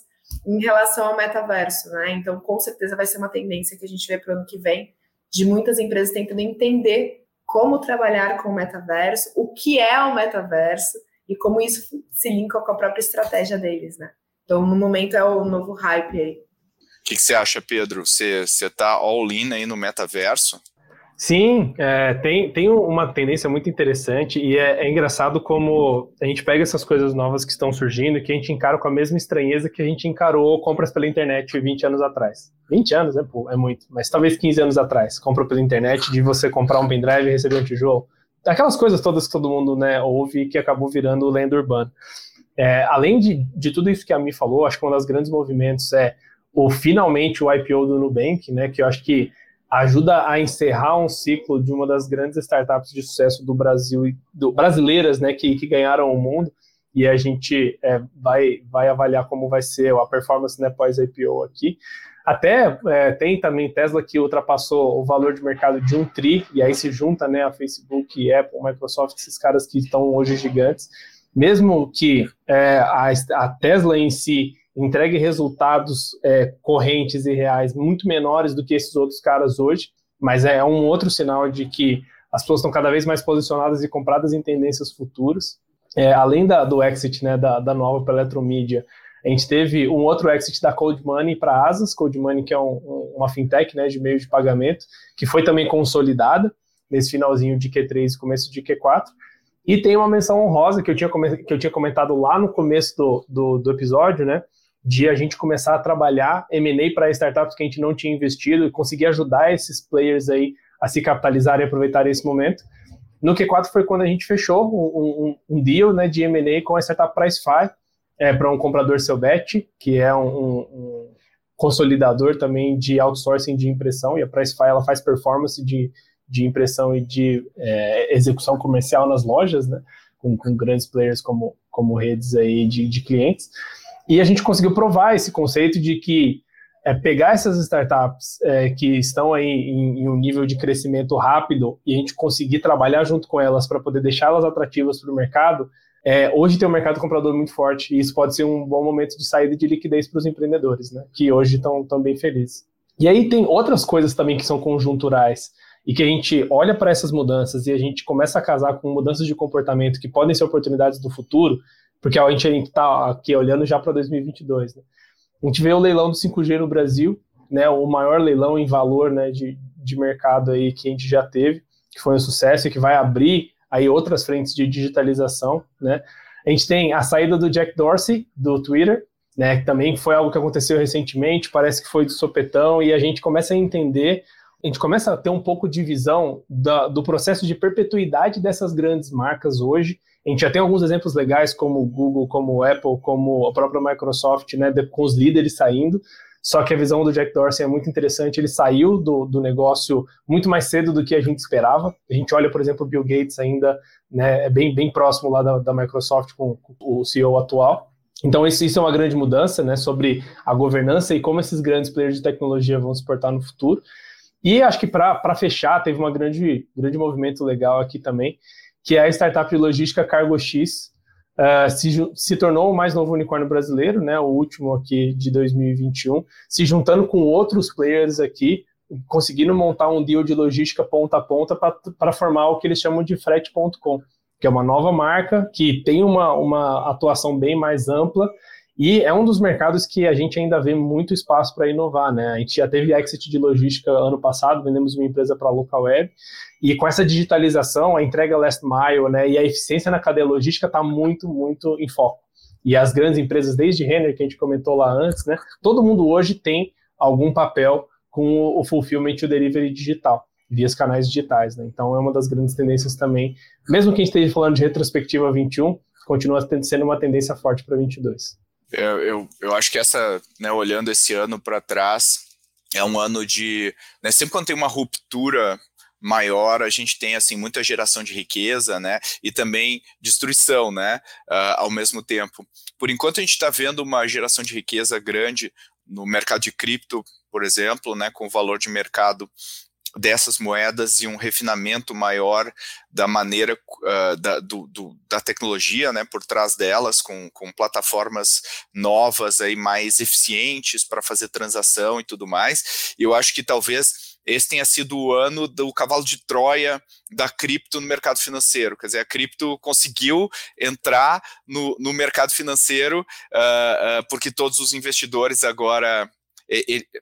em relação ao metaverso, né? Então, com certeza vai ser uma tendência que a gente vê para o ano que vem, de muitas empresas tentando entender como trabalhar com o metaverso, o que é o metaverso e como isso se linka com a própria estratégia deles, né? Então, no momento é o novo hype aí. O que, que você acha, Pedro? Você está all-in aí no metaverso? Sim, é, tem, tem uma tendência muito interessante e é, é, engraçado como a gente pega essas coisas novas que estão surgindo e que a gente encara com a mesma estranheza que a gente encarou compras pela internet 20 anos atrás. 20 anos é, pô, é muito, mas talvez 15 anos atrás. Compra pela internet de você comprar um pendrive e receber um tijolo. Aquelas coisas todas que todo mundo né, ouve e que acabou virando lenda urbana. É, além de, de tudo isso que a Mi falou, acho que um dos grandes movimentos é o finalmente o IPO do Nubank, né, que eu acho que ajuda a encerrar um ciclo de uma das grandes startups de sucesso do Brasil e do, brasileiras, né, que, que ganharam o mundo. E a gente é, vai, vai avaliar como vai ser a performance né, pós IPO aqui. Até é, tem também Tesla que ultrapassou o valor de mercado de um tri, e aí se junta né, a Facebook, Apple, Microsoft, esses caras que estão hoje gigantes. Mesmo que é, a, a, Tesla em si entregue resultados é, correntes e reais muito menores do que esses outros caras hoje, mas é um outro sinal de que as pessoas estão cada vez mais posicionadas e compradas em tendências futuras. É, além da, do exit né, da, da nova para eletromídia, a gente teve um outro exit da Cold Money para Asas, Cold Money que é um, um, uma fintech né, de meio de pagamento, que foi também consolidada nesse finalzinho de Q3 e começo de Q4. E tem uma menção honrosa que eu tinha, que eu tinha comentado lá no começo do, do, do episódio, né? De a gente começar a trabalhar M&A para startups que a gente não tinha investido e conseguir ajudar esses players aí a se capitalizar e aproveitar esse momento. No Q4 foi quando a gente fechou um, um, um deal né, de M&A com a startup Pricefy, é, para um comprador Selbet, que é um, um, consolidador também de outsourcing de impressão, e a Pricefy ela faz performance de, de impressão e de é, execução comercial nas lojas, né, com, com, grandes players como, como redes aí de, de clientes. E a gente conseguiu provar esse conceito de que é, pegar essas startups é, que estão aí em, em, um nível de crescimento rápido e a gente conseguir trabalhar junto com elas para poder deixá-las atrativas para o mercado, é, hoje tem um mercado comprador muito forte e isso pode ser um bom momento de saída de liquidez para os empreendedores, né, que hoje estão bem felizes. E aí tem outras coisas também que são conjunturais e que a gente olha para essas mudanças e a gente começa a casar com mudanças de comportamento que podem ser oportunidades do futuro, porque a gente está aqui olhando já para 2022. Né? A gente vê o leilão do 5G no Brasil, né, o maior leilão em valor né, de, de mercado aí que a gente já teve, que foi um sucesso e que vai abrir aí outras frentes de digitalização, né? A gente tem a saída do Jack Dorsey do Twitter, né? Que também foi algo que aconteceu recentemente, parece que foi de sopetão e a gente começa a entender, a gente começa a ter um pouco de visão da, do processo de perpetuidade dessas grandes marcas hoje. A gente já tem alguns exemplos legais, como o Google, como o Apple, como a própria Microsoft, né? Com os líderes saindo. Só que a visão do Jack Dorsey é muito interessante. Ele saiu do, do negócio muito mais cedo do que a gente esperava. A gente olha, por exemplo, o Bill Gates ainda né, é bem, bem próximo lá da, da Microsoft com, com o CEO atual. Então, isso, isso, é uma grande mudança né, sobre a governança e como esses grandes players de tecnologia vão se portar no futuro. E acho que para fechar, teve um grande, grande movimento legal aqui também, que é a startup logística CargoX, uh, se, se tornou o mais novo unicórnio brasileiro, né, o último aqui de 2021, se juntando com outros players aqui, conseguindo montar um deal de logística ponta a ponta para formar o que eles chamam de frete.com, que é uma nova marca que tem uma, uma atuação bem mais ampla e é um dos mercados que a gente ainda vê muito espaço para inovar, né? A gente já teve exit de logística ano passado, vendemos uma empresa para a local web, e com essa digitalização, a entrega last mile, né, e a eficiência na cadeia logística está muito, muito em foco. E as grandes empresas, desde Renner, que a gente comentou lá antes, né, todo mundo hoje tem algum papel com o fulfillment e o delivery digital, via os canais digitais, né? Então é uma das grandes tendências também. Mesmo que a gente esteja falando de retrospectiva 21, continua sendo uma tendência forte para 22. Eu, eu, eu acho que essa, né, olhando esse ano para trás, é um ano de. Né, sempre quando tem uma ruptura maior, a gente tem assim muita geração de riqueza, né, e também destruição, né, uh, ao mesmo tempo. Por enquanto a gente está vendo uma geração de riqueza grande no mercado de cripto, por exemplo, né, com o valor de mercado dessas moedas e um refinamento maior da maneira uh, da, do, do, da tecnologia né, por trás delas, com, com plataformas novas aí mais eficientes para fazer transação e tudo mais. E eu acho que talvez esse tenha sido o ano do cavalo de Troia da cripto no mercado financeiro. Quer dizer, a cripto conseguiu entrar no, no mercado financeiro uh, uh, porque todos os investidores agora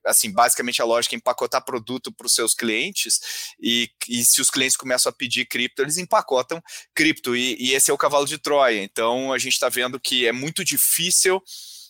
assim, basicamente a lógica é empacotar produto para os seus clientes e, e, se os clientes começam a pedir cripto, eles empacotam cripto e, e esse é o cavalo de Troia. Então a gente está vendo que é muito difícil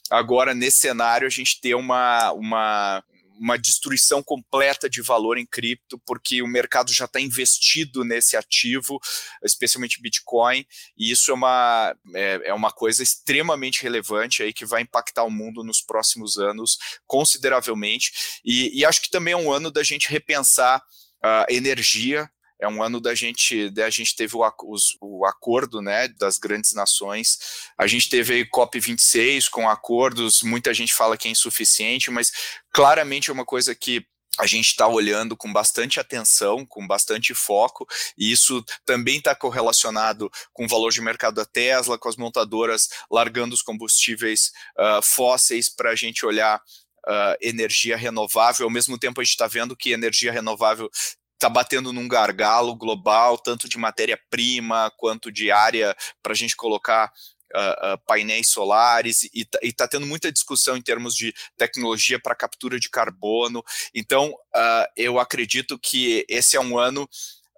agora nesse cenário a gente ter uma, uma uma destruição completa de valor em cripto, porque o mercado já está investido nesse ativo, especialmente Bitcoin, e isso é uma, é, é, uma coisa extremamente relevante aí que vai impactar o mundo nos próximos anos consideravelmente. E, e acho que também é um ano da gente repensar a uh, energia, é um ano da gente, da gente teve o, os, o acordo, né, das grandes nações. A gente teve aí COP26 com acordos, muita gente fala que é insuficiente, mas claramente é uma coisa que a gente está olhando com bastante atenção, com bastante foco, e isso também está correlacionado com o valor de mercado da Tesla, com as montadoras largando os combustíveis uh, fósseis para a gente olhar uh, energia renovável. Ao mesmo tempo, a gente está vendo que energia renovável está batendo num gargalo global, tanto de matéria-prima quanto de área para a gente colocar uh, uh, painéis solares e está tendo muita discussão em termos de tecnologia para captura de carbono. Então, uh, eu acredito que esse é um ano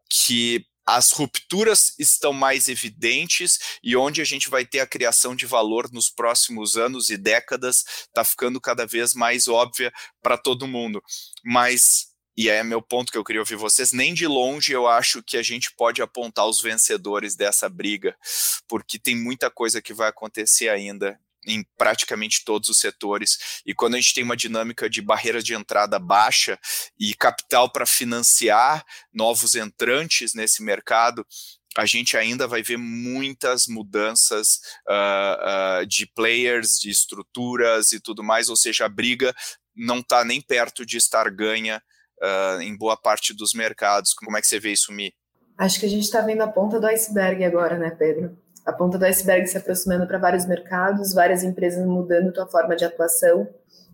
que as rupturas estão mais evidentes e onde a gente vai ter a criação de valor nos próximos anos e décadas está ficando cada vez mais óbvia para todo mundo. Mas e é meu ponto que eu queria ouvir vocês, nem de longe eu acho que a gente pode apontar os vencedores dessa briga, porque tem muita coisa que vai acontecer ainda em praticamente todos os setores. E quando a gente tem uma dinâmica de barreira de entrada baixa e capital para financiar novos entrantes nesse mercado, a gente ainda vai ver muitas mudanças uh, uh, de players, de estruturas e tudo mais, ou seja, a briga não está nem perto de estar ganha uh, em boa parte dos mercados. Como é que você vê isso, Mi? Acho que a gente está vendo a ponta do iceberg agora, né, Pedro? A ponta do iceberg se aproximando para vários mercados, várias empresas mudando sua forma de atuação,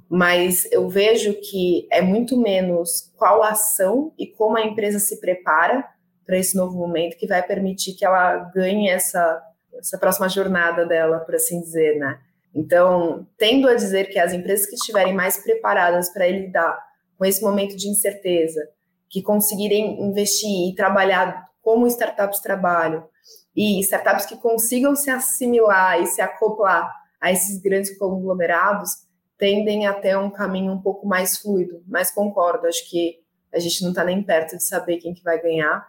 mas eu vejo que é muito menos qual ação e como a empresa se prepara para esse novo momento que vai permitir que ela ganhe essa, essa próxima jornada dela, por assim dizer, né? Então, tendo a dizer que as empresas que estiverem mais preparadas para lidar com esse momento de incerteza, que conseguirem investir e trabalhar como startups trabalham, e startups que consigam se assimilar e se acoplar a esses grandes conglomerados, tendem a ter um caminho um pouco mais fluido. Mas concordo, acho que a gente não está nem perto de saber quem que vai ganhar.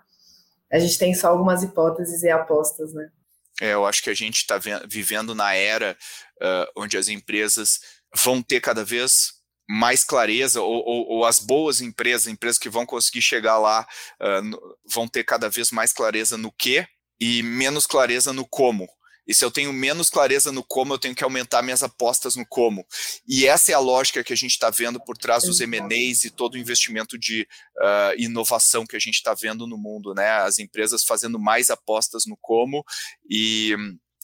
A gente tem só algumas hipóteses e apostas, né? É, eu acho que a gente está vivendo na era uh, onde as empresas vão ter cada vez mais clareza, ou, ou, ou, as boas empresas, empresas que vão conseguir chegar lá, uh, vão ter cada vez mais clareza no que e menos clareza no como. E se eu tenho menos clareza no como, eu tenho que aumentar minhas apostas no como. E essa é a lógica que a gente está vendo por trás dos M&As e todo o investimento de uh, inovação que a gente está vendo no mundo, né? As empresas fazendo mais apostas no como e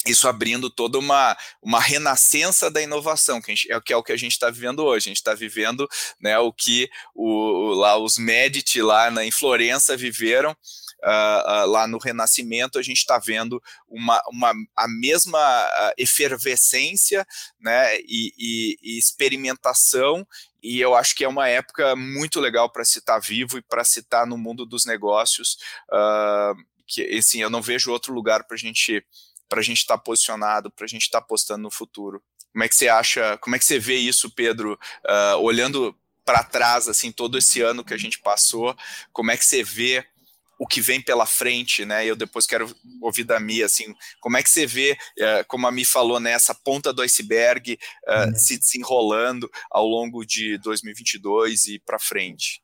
isso abrindo toda uma, uma renascença da inovação, que, gente, é, que é o que a gente está vivendo hoje. A gente está vivendo né, o que o, lá os Medici lá na, em Florença viveram, uh, uh, lá no Renascimento, a gente está vendo uma, uma, a mesma uh, efervescência né, e, e, e experimentação e eu acho que é uma época muito legal para se estar tá vivo e para se estar tá no mundo dos negócios. Uh, que assim, eu não vejo outro lugar para a gente para a gente estar tá posicionado, para a gente estar tá apostando no futuro. Como é que você acha, como é que você vê isso, Pedro, uh, olhando para trás, assim, todo esse ano que a gente passou, como é que você vê o que vem pela frente, né? Eu depois quero ouvir da Mi, assim, como é que você vê, uh, como a Mi falou, né, essa ponta do iceberg uh, se desenrolando ao longo de 2022 e para frente?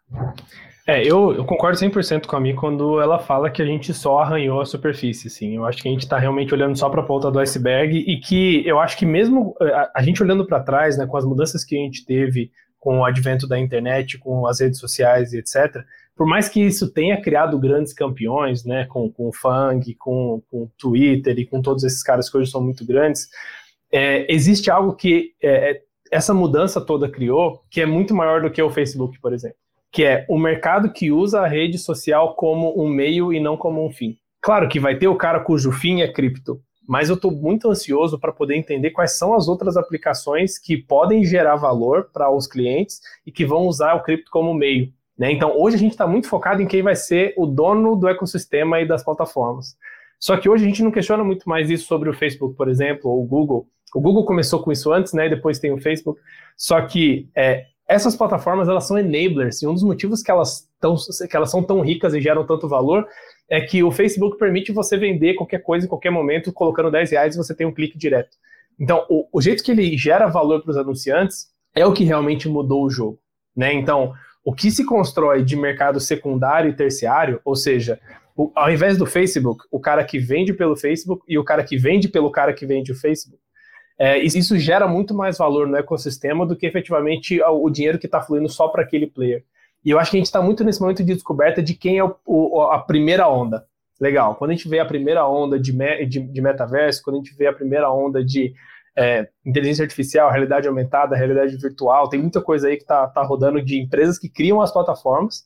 É, eu, eu concordo 100% com a Mi quando ela fala que a gente só arranhou a superfície, assim. Eu acho que a gente está realmente olhando só para a ponta do iceberg e que eu acho que mesmo eh, a, a gente olhando para trás, né, com as mudanças que a gente teve com o advento da internet, com as redes sociais e etc., por mais que isso tenha criado grandes campeões, né, com, com o Fang, com, com o Twitter e com todos esses caras que hoje são muito grandes, é, existe algo que é, essa mudança toda criou que é muito maior do que o Facebook, por exemplo que é o mercado que usa a rede social como um meio e não como um fim. Claro que vai ter o cara cujo fim é cripto, mas eu estou muito ansioso para poder entender quais são as outras aplicações que podem gerar valor para os clientes e que vão usar o cripto como meio. Né? Então, hoje a gente está muito focado em quem vai ser o dono do ecossistema e das plataformas. Só que hoje a gente não questiona muito mais isso sobre o Facebook, por exemplo, ou o Google. O Google começou com isso antes, né? Depois tem o Facebook. Só que é, essas plataformas elas são enablers e um dos motivos que elas, tão, que elas são tão ricas e geram tanto valor é que o Facebook permite você vender qualquer coisa em qualquer momento, colocando 10 reais você tem um clique direto. Então, o, o jeito que ele gera valor para os anunciantes é o que realmente mudou o jogo. Né? Então, o que se constrói de mercado secundário e terciário, ou seja, o, ao invés do Facebook, o cara que vende pelo Facebook e o cara que vende pelo cara que vende o Facebook. É, isso gera muito mais valor no ecossistema do que efetivamente o dinheiro que está fluindo só para aquele player. E eu acho que a gente está muito nesse momento de descoberta de quem é o, o, a primeira onda. Legal. Quando a gente vê a primeira onda de, me, de, de metaverso, quando a gente vê a primeira onda de é, inteligência artificial, realidade aumentada, realidade virtual, tem muita coisa aí que está tá rodando de empresas que criam as plataformas.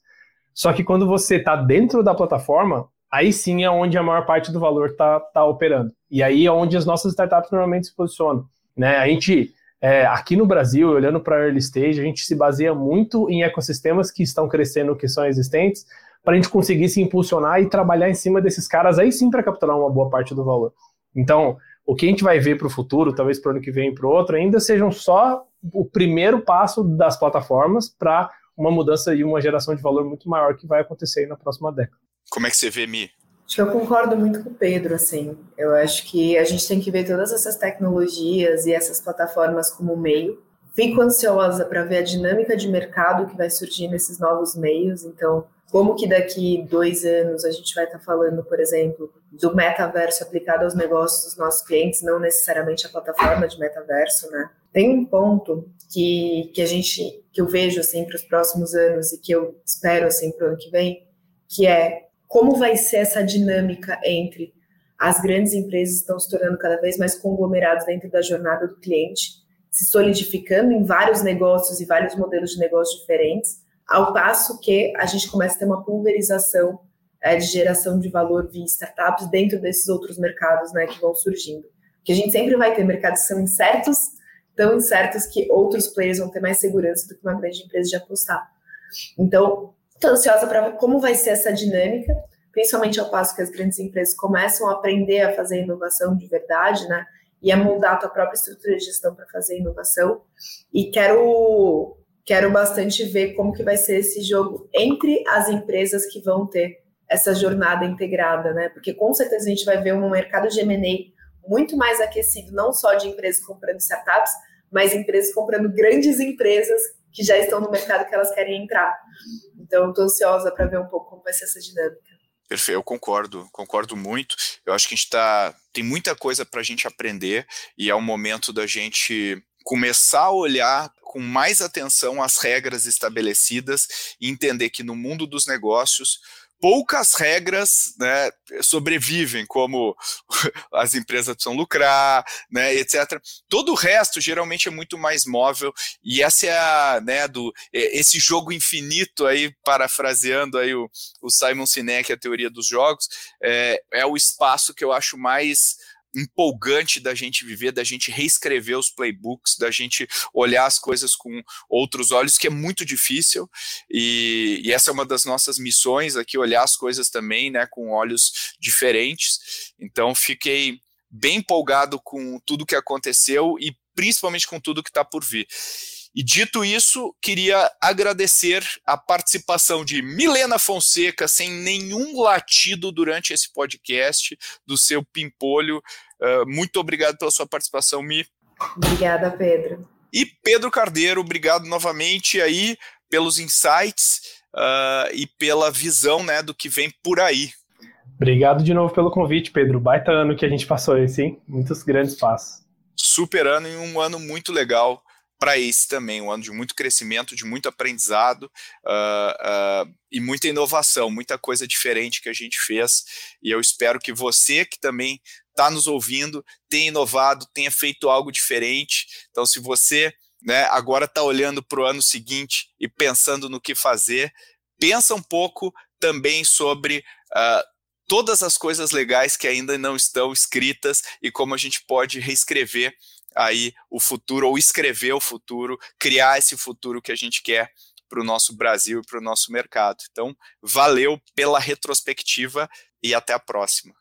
Só que quando você está dentro da plataforma, aí sim é onde a maior parte do valor está tá operando. E aí é onde as nossas startups normalmente se posicionam. Né? A gente, é, aqui no Brasil, olhando para early stage, a gente se baseia muito em ecossistemas que estão crescendo, que são existentes, para a gente conseguir se impulsionar e trabalhar em cima desses caras aí sim para capturar uma boa parte do valor. Então, o que a gente vai ver para o futuro, talvez para o ano que vem para o outro, ainda sejam só o primeiro passo das plataformas para uma mudança e uma geração de valor muito maior que vai acontecer na próxima década. Como é que você vê, Mi? Acho que eu concordo muito com o Pedro, assim. Eu acho que a gente tem que ver todas essas tecnologias e essas plataformas como meio. Fico ansiosa para ver a dinâmica de mercado que vai surgir nesses novos meios. Então, como que daqui dois anos a gente vai estar tá falando, por exemplo, do metaverso aplicado aos negócios dos nossos clientes, não necessariamente a plataforma de metaverso, né? Tem um ponto que, que a gente, que eu vejo assim para os próximos anos e que eu espero assim para o ano que vem, que é como vai ser essa dinâmica entre as grandes empresas estão se tornando cada vez mais conglomerados dentro da jornada do cliente, se solidificando em vários negócios e vários modelos de negócio diferentes, ao passo que a gente começa a ter uma pulverização é, de geração de valor via startups dentro desses outros mercados né, que vão surgindo. Que a gente sempre vai ter mercados que são incertos, tão incertos que outros players vão ter mais segurança do que uma grande empresa de apostar. Então, Estou ansiosa para ver como vai ser essa dinâmica, principalmente ao passo que as grandes empresas começam a aprender a fazer inovação de verdade, né? E a moldar a tua própria estrutura de gestão para fazer inovação. E quero quero bastante ver como que vai ser esse jogo entre as empresas que vão ter essa jornada integrada, né? Porque com certeza a gente vai ver um mercado de M&A muito mais aquecido, não só de empresas comprando startups, mas empresas comprando grandes empresas que já estão no mercado que elas querem entrar. Então, estou ansiosa para ver um pouco como vai ser essa dinâmica. Perfeito, eu concordo, concordo muito. Eu acho que a gente tá, tem muita coisa para a gente aprender e é o momento da gente começar a olhar com mais atenção as regras estabelecidas e entender que no mundo dos negócios poucas regras né, sobrevivem, como as empresas precisam lucrar, né, etc. Todo o resto geralmente é muito mais móvel e essa é a, né, do esse jogo infinito aí, parafraseando aí o, o Simon Sinek, a teoria dos jogos, é, é o espaço que eu acho mais empolgante da gente viver, da gente reescrever os playbooks, da gente olhar as coisas com outros olhos, que é muito difícil, e, e, essa é uma das nossas missões aqui, olhar as coisas também, né, com olhos diferentes. Então, fiquei bem empolgado com tudo que aconteceu e principalmente com tudo que está por vir. E dito isso, queria agradecer a participação de Milena Fonseca, sem nenhum latido durante esse podcast, do seu pimpolho. Uh, muito obrigado pela sua participação, Mi. Obrigada, Pedro. E Pedro Cardeiro, obrigado novamente aí pelos insights uh, e pela visão né, do que vem por aí. Obrigado de novo pelo convite, Pedro. Baita ano que a gente passou esse, hein? Muitos grandes passos. Super ano e um ano muito legal para esse também, um ano de muito crescimento, de muito aprendizado uh, uh, e muita inovação, muita coisa diferente que a gente fez. E eu espero que você que também está nos ouvindo tenha inovado, tenha feito algo diferente. Então, se você né, agora está olhando para o ano seguinte e pensando no que fazer, pensa um pouco também sobre uh, todas as coisas legais que ainda não estão escritas e como a gente pode reescrever aí o futuro, ou escrever o futuro, criar esse futuro que a gente quer para o nosso Brasil e para o nosso mercado. Então, valeu pela retrospectiva e até a próxima.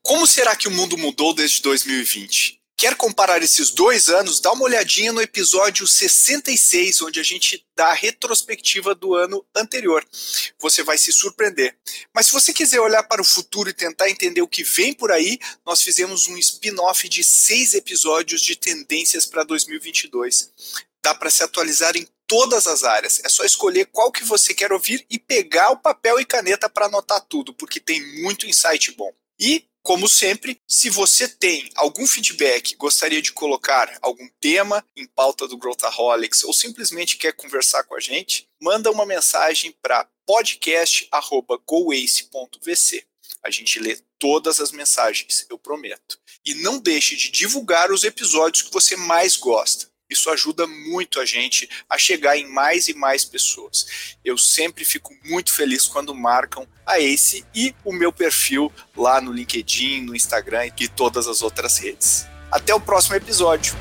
Como será que o mundo mudou desde 2020? Quer comparar esses dois anos? Dá uma olhadinha no episódio 66, onde a gente dá a retrospectiva do ano anterior. Você vai se surpreender. Mas se você quiser olhar para o futuro e tentar entender o que vem por aí, nós fizemos um spin-off de seis episódios de tendências para 2022. Dá para se atualizar em todas as áreas. É só escolher qual que você quer ouvir e pegar o papel e caneta para anotar tudo, porque tem muito insight bom. E como sempre, se você tem algum feedback, gostaria de colocar algum tema em pauta do Growthaholics ou simplesmente quer conversar com a gente, manda uma mensagem para podcast@goace.vc. A gente lê todas as mensagens, eu prometo. E não deixe de divulgar os episódios que você mais gosta. Isso ajuda muito a gente a chegar em mais e mais pessoas. Eu sempre fico muito feliz quando marcam a Ace e o meu perfil lá no LinkedIn, no Instagram e todas as outras redes. Até o próximo episódio.